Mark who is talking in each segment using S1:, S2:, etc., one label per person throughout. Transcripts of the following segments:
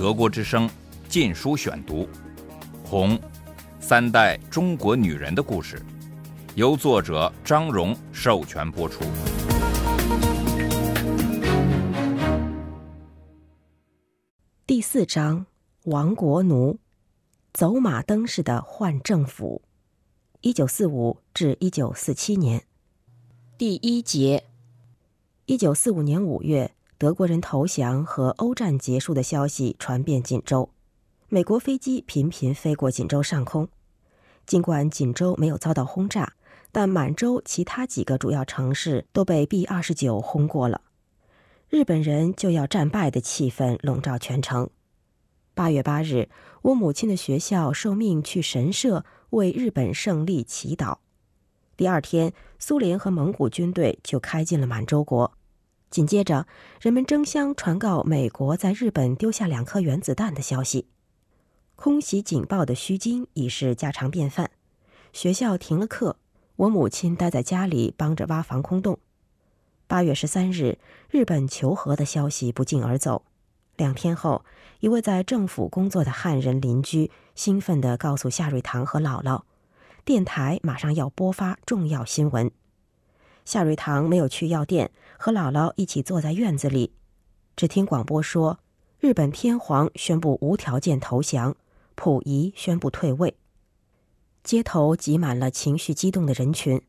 S1: 德国之声《禁书选读》，《红》，三代中国女人的故事，由作者张荣授权播出。
S2: 第四章：亡国奴，走马灯似的换政府。一九四五至一九四七年，第一节。一九四五年五月，德国人投降和欧战结束的消息传遍锦州，美国飞机频频飞过锦州上空。尽管锦州没有遭到轰炸，但满洲其他几个主要城市都被 B 二十九轰过了。日本人就要战败的气氛笼罩全城。八月八日，我母亲的学校受命去神社为日本胜利祈祷。第二天，苏联和蒙古军队就开进了满洲国。紧接着，人们争相传告美国在日本丢下两颗原子弹的消息，空袭警报的虚惊已是家常便饭。学校停了课，我母亲待在家里帮着挖防空洞。八月十三日，日本求和的消息不胫而走。两天后，一位在政府工作的汉人邻居兴奋地告诉夏瑞堂和姥姥，电台马上要播发重要新闻。夏瑞堂没有去药店，和姥姥一起坐在院子里，只听广播说：日本天皇宣布无条件投降，溥仪宣布退位。街头挤满了情绪激动的人群。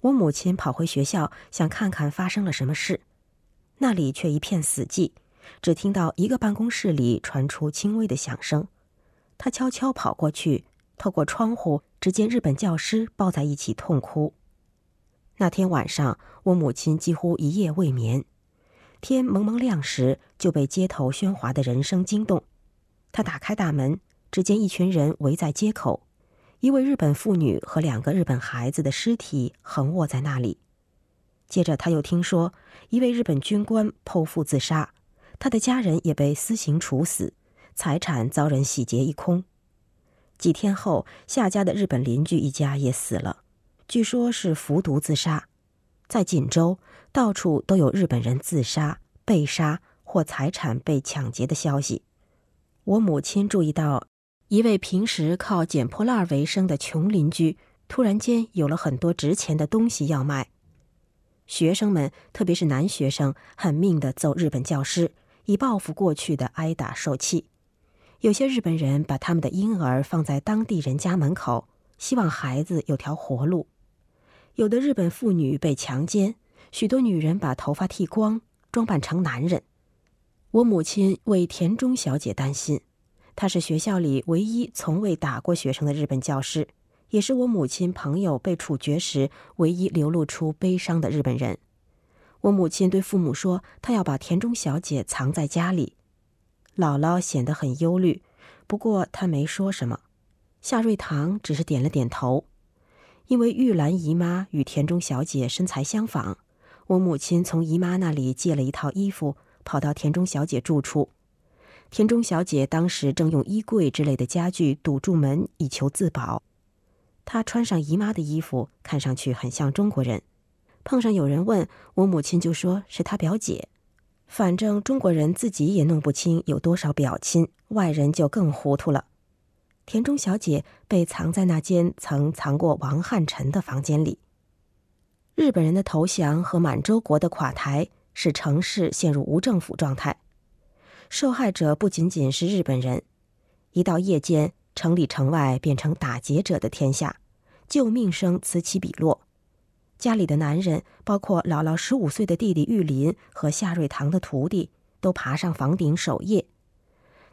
S2: 我母亲跑回学校，想看看发生了什么事，那里却一片死寂，只听到一个办公室里传出轻微的响声。她悄悄跑过去，透过窗户，只见日本教师抱在一起痛哭。那天晚上，我母亲几乎一夜未眠。天蒙蒙亮时，就被街头喧哗的人声惊动。她打开大门，只见一群人围在街口，一位日本妇女和两个日本孩子的尸体横卧在那里。接着，他又听说一位日本军官剖腹自杀，他的家人也被私刑处死，财产遭人洗劫一空。几天后，夏家的日本邻居一家也死了。据说是服毒自杀，在锦州到处都有日本人自杀、被杀或财产被抢劫的消息。我母亲注意到，一位平时靠捡破烂为生的穷邻居，突然间有了很多值钱的东西要卖。学生们，特别是男学生，狠命地揍日本教师，以报复过去的挨打受气。有些日本人把他们的婴儿放在当地人家门口，希望孩子有条活路。有的日本妇女被强奸，许多女人把头发剃光，装扮成男人。我母亲为田中小姐担心，她是学校里唯一从未打过学生的日本教师，也是我母亲朋友被处决时唯一流露出悲伤的日本人。我母亲对父母说，她要把田中小姐藏在家里。姥姥显得很忧虑，不过她没说什么。夏瑞堂只是点了点头。因为玉兰姨妈与田中小姐身材相仿，我母亲从姨妈那里借了一套衣服，跑到田中小姐住处。田中小姐当时正用衣柜之类的家具堵住门，以求自保。她穿上姨妈的衣服，看上去很像中国人。碰上有人问我母亲，就说是她表姐。反正中国人自己也弄不清有多少表亲，外人就更糊涂了。田中小姐被藏在那间曾藏过王汉臣的房间里。日本人的投降和满洲国的垮台使城市陷入无政府状态，受害者不仅仅是日本人。一到夜间，城里城外变成打劫者的天下，救命声此起彼落。家里的男人，包括姥姥十五岁的弟弟玉林和夏瑞堂的徒弟，都爬上房顶守夜。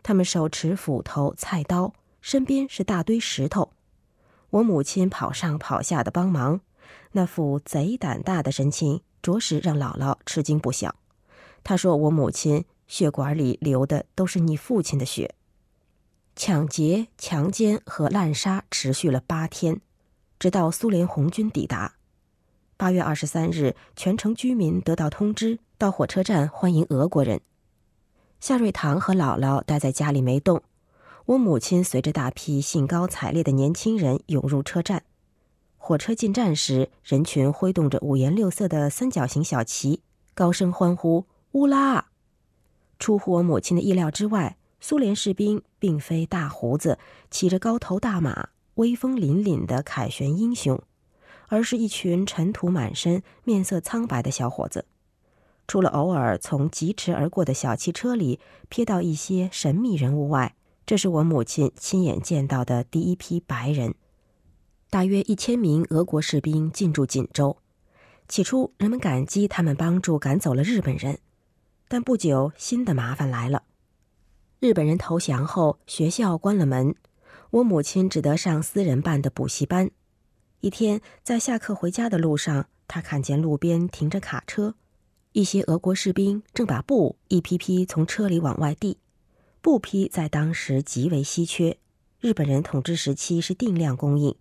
S2: 他们手持斧头、菜刀。身边是大堆石头，我母亲跑上跑下的帮忙，那副贼胆大的神情，着实让姥姥吃惊不小。她说：“我母亲血管里流的都是你父亲的血。”抢劫、强奸和滥杀持续了八天，直到苏联红军抵达。八月二十三日，全城居民得到通知，到火车站欢迎俄国人。夏瑞堂和姥姥待在家里没动。我母亲随着大批兴高采烈的年轻人涌入车站。火车进站时，人群挥动着五颜六色的三角形小旗，高声欢呼“乌拉”。出乎我母亲的意料之外，苏联士兵并非大胡子、骑着高头大马、威风凛凛的凯旋英雄，而是一群尘土满身、面色苍白的小伙子。除了偶尔从疾驰而过的小汽车里瞥到一些神秘人物外，这是我母亲亲眼见到的第一批白人。大约一千名俄国士兵进驻锦州。起初，人们感激他们帮助赶走了日本人，但不久，新的麻烦来了。日本人投降后，学校关了门，我母亲只得上私人办的补习班。一天，在下课回家的路上，她看见路边停着卡车，一些俄国士兵正把布一批批从车里往外递。布匹在当时极为稀缺，日本人统治时期是定量供应。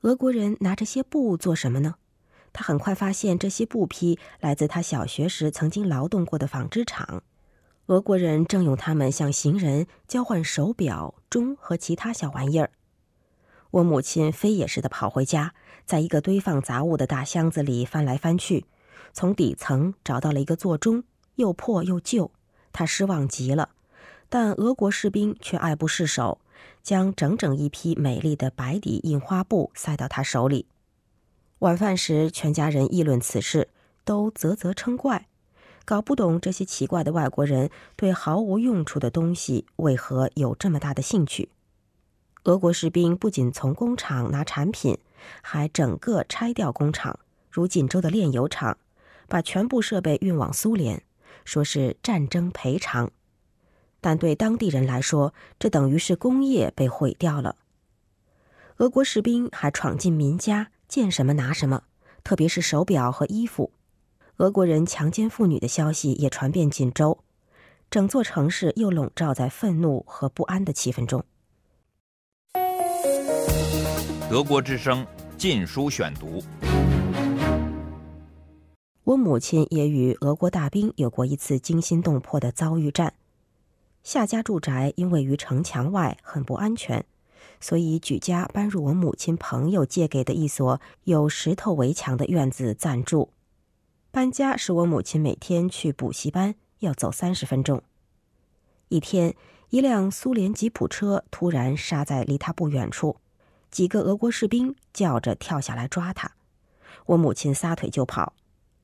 S2: 俄国人拿这些布做什么呢？他很快发现，这些布匹来自他小学时曾经劳动过的纺织厂。俄国人正用它们向行人交换手表、钟和其他小玩意儿。我母亲飞也似的跑回家，在一个堆放杂物的大箱子里翻来翻去，从底层找到了一个座钟，又破又旧。她失望极了，但俄国士兵却爱不释手，将整整一批美丽的白底印花布塞到他手里。晚饭时，全家人议论此事，都啧啧称怪，搞不懂这些奇怪的外国人对毫无用处的东西为何有这么大的兴趣。俄国士兵不仅从工厂拿产品，还整个拆掉工厂，如锦州的炼油厂，把全部设备运往苏联，说是战争赔偿。但对当地人来说，这等于是工业被毁掉了。俄国士兵还闯进民家。见什么拿什么，特别是手表和衣服。俄国人强奸妇女的消息也传遍锦州，整座城市又笼罩在愤怒和不安的气氛中。
S1: 德国之声《禁书选读》。
S2: 我母亲也与俄国大兵有过一次惊心动魄的遭遇战。夏家住宅因位于城墙外，很不安全。所以举家搬入我母亲朋友借给的一所有石头围墙的院子暂住。搬家使我母亲每天去补习班要走三十分钟。一天，一辆苏联吉普车突然刹在离他不远处，几个俄国士兵叫着跳下来抓他。我母亲撒腿就跑，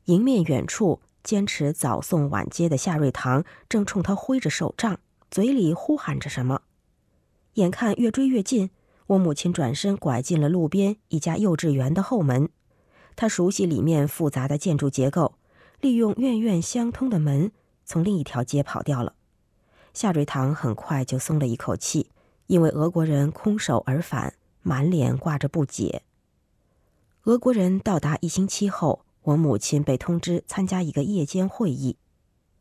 S2: 迎面远处坚持早送晚接的夏瑞堂正冲他挥着手杖，嘴里呼喊着什么。眼看越追越近，我母亲转身拐进了路边一家幼稚园的后门。她熟悉里面复杂的建筑结构，利用院院相通的门从另一条街跑掉了。夏瑞堂很快就松了一口气，因为俄国人空手而返，满脸挂着不解。俄国人到达一星期后，我母亲被通知参加一个夜间会议。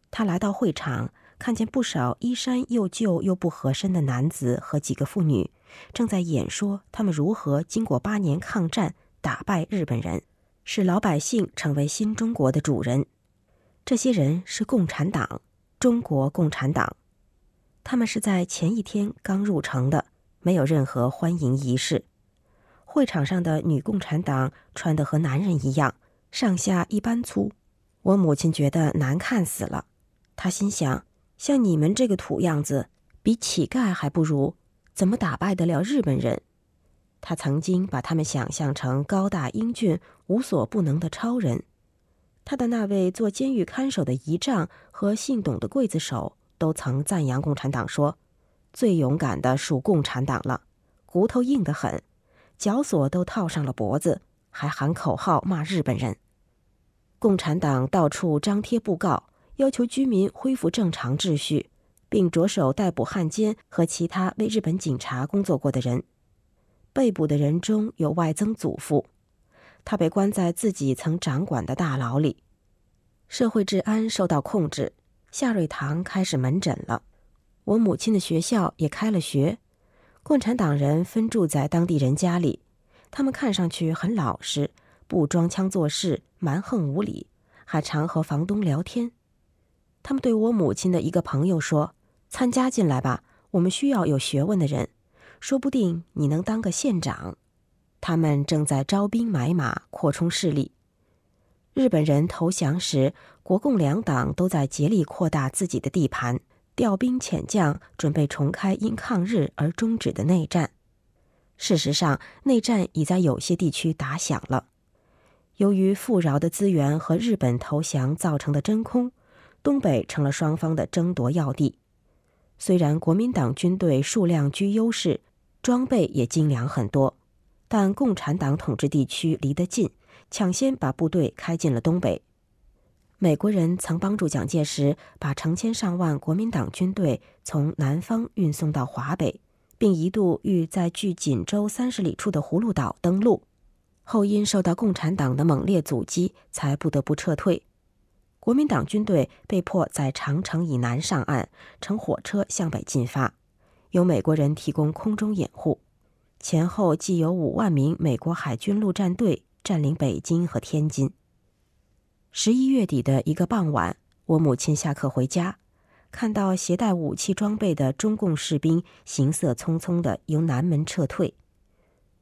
S2: 她来到会场。看见不少衣衫又旧又不合身的男子和几个妇女，正在演说他们如何经过八年抗战打败日本人，使老百姓成为新中国的主人。这些人是共产党，中国共产党。他们是在前一天刚入城的，没有任何欢迎仪式。会场上的女共产党穿得和男人一样，上下一般粗。我母亲觉得难看死了，她心想。像你们这个土样子，比乞丐还不如，怎么打败得了日本人？他曾经把他们想象成高大英俊、无所不能的超人。他的那位做监狱看守的仪仗和姓董的刽子手都曾赞扬共产党，说最勇敢的属共产党了，骨头硬得很，绞索都套上了脖子，还喊口号骂日本人。共产党到处张贴布告。要求居民恢复正常秩序，并着手逮捕汉奸和其他为日本警察工作过的人。被捕的人中有外曾祖父，他被关在自己曾掌管的大牢里。社会治安受到控制，夏瑞堂开始门诊了。我母亲的学校也开了学。共产党人分住在当地人家里，他们看上去很老实，不装腔作势、蛮横无理，还常和房东聊天。他们对我母亲的一个朋友说：“参加进来吧，我们需要有学问的人，说不定你能当个县长。”他们正在招兵买马，扩充势力。日本人投降时，国共两党都在竭力扩大自己的地盘。调兵遣将，准备重开因抗日而终止的内战。事实上，内战已在有些地区打响了。由于富饶的资源和日本投降造成的真空，东北成了双方的争夺要地。虽然国民党军队数量居优势，装备也精良很多，但共产党统治地区离得近，抢先把部队开进了东北。美国人曾帮助蒋介石把成千上万国民党军队从南方运送到华北，并一度欲在距锦州三十里处的葫芦岛登陆，后因受到共产党的猛烈阻击，才不得不撤退。国民党军队被迫在长城以南上岸，乘火车向北进发，由美国人提供空中掩护，前后计有五万名美国海军陆战队占领北京和天津。十一月底的一个傍晚，我母亲下课回家，看到携带武器装备的中共士兵行色匆匆地由南门撤退。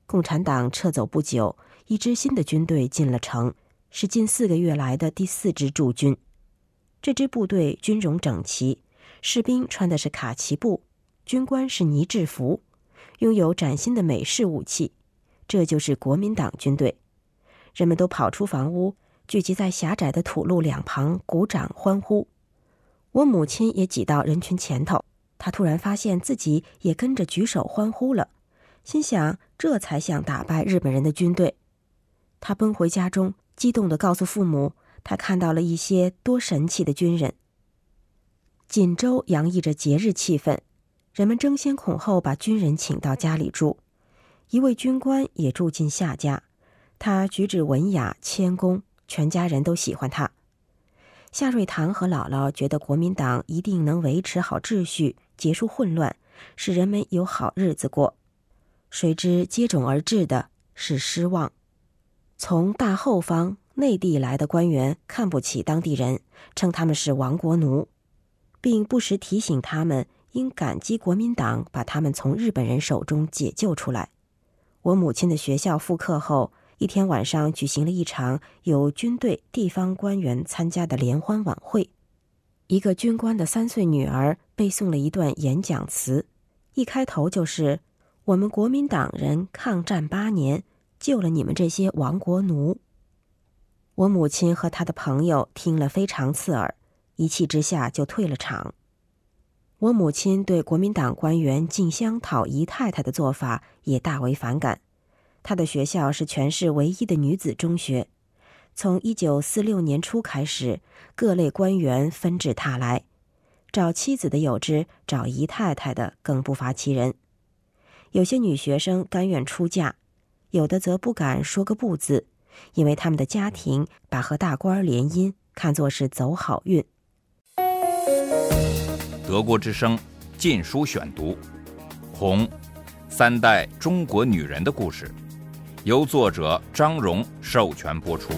S2: 共产党撤走不久，一支新的军队进了城，是近四个月来的第四支驻军。这支部队军容整齐，士兵穿的是卡其布，军官是呢制服，拥有崭新的美式武器。这就是国民党军队。人们都跑出房屋。聚集在狭窄的土路两旁，鼓掌欢呼。我母亲也挤到人群前头，她突然发现自己也跟着举手欢呼了，心想这才像打败日本人的军队。她奔回家中，激动地告诉父母，他看到了一些多神气的军人。锦州洋溢着节日气氛，人们争先恐后把军人请到家里住，一位军官也住进夏家，他举止文雅谦恭。全家人都喜欢他。夏瑞堂和姥姥觉得国民党一定能维持好秩序，结束混乱，使人们有好日子过。谁知接踵而至的是失望。从大后方内地来的官员看不起当地人，称他们是亡国奴，并不时提醒他们应感激国民党把他们从日本人手中解救出来。我母亲的学校复课后。一天晚上举行了一场有军队、地方官员参加的联欢晚会。一个军官的三岁女儿背诵了一段演讲词，一开头就是“我们国民党人抗战八年，救了你们这些亡国奴。”我母亲和她的朋友听了非常刺耳，一气之下就退了场。我母亲对国民党官员进香讨姨太太的做法也大为反感。她的学校是全市唯一的女子中学。从一九四六年初开始，各类官员纷至沓来，找妻子的有之，找姨太太的更不乏其人。有些女学生甘愿出嫁，有的则不敢说个不字，因为他们的家庭把和大官联姻看作是走好运。
S1: 德国之声《禁书选读》，《红三代中国女人的故事》。由作者张荣授权播出。